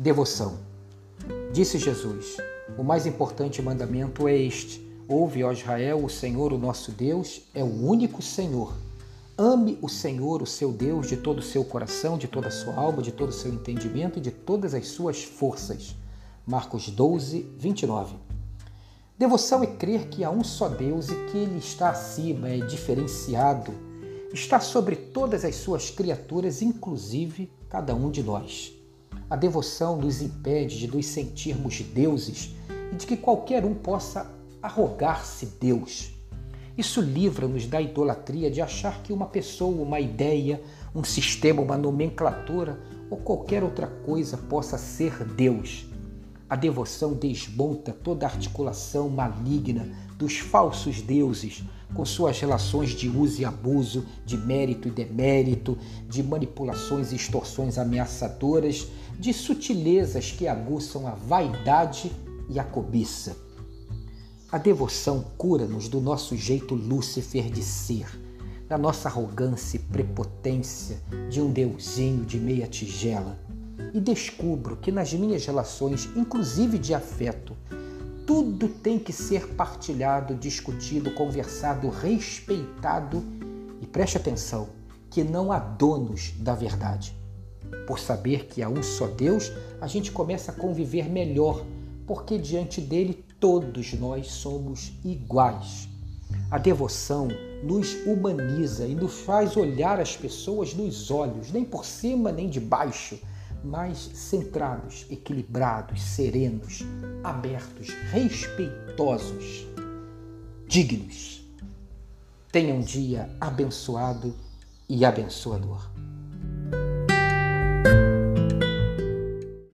Devoção. Disse Jesus: O mais importante mandamento é este: Ouve, ó Israel, o Senhor, o nosso Deus, é o único Senhor. Ame o Senhor, o seu Deus, de todo o seu coração, de toda a sua alma, de todo o seu entendimento e de todas as suas forças. Marcos 12, 29. Devoção é crer que há um só Deus e que Ele está acima, é diferenciado, está sobre todas as suas criaturas, inclusive cada um de nós. A devoção nos impede de nos sentirmos deuses e de que qualquer um possa arrogar-se Deus. Isso livra-nos da idolatria de achar que uma pessoa, uma ideia, um sistema, uma nomenclatura ou qualquer outra coisa possa ser Deus. A devoção desmonta toda a articulação maligna dos falsos deuses, com suas relações de uso e abuso, de mérito e demérito, de manipulações e extorsões ameaçadoras, de sutilezas que aguçam a vaidade e a cobiça. A devoção cura-nos do nosso jeito Lúcifer de ser, da nossa arrogância e prepotência de um deusinho de meia tigela. E descubro que nas minhas relações, inclusive de afeto, tudo tem que ser partilhado, discutido, conversado, respeitado e preste atenção que não há donos da verdade. Por saber que há um só Deus, a gente começa a conviver melhor, porque diante dele todos nós somos iguais. A devoção nos humaniza e nos faz olhar as pessoas nos olhos, nem por cima nem de baixo, mais centrados, equilibrados, serenos, abertos, respeitosos, dignos. Tenha um dia abençoado e abençoador.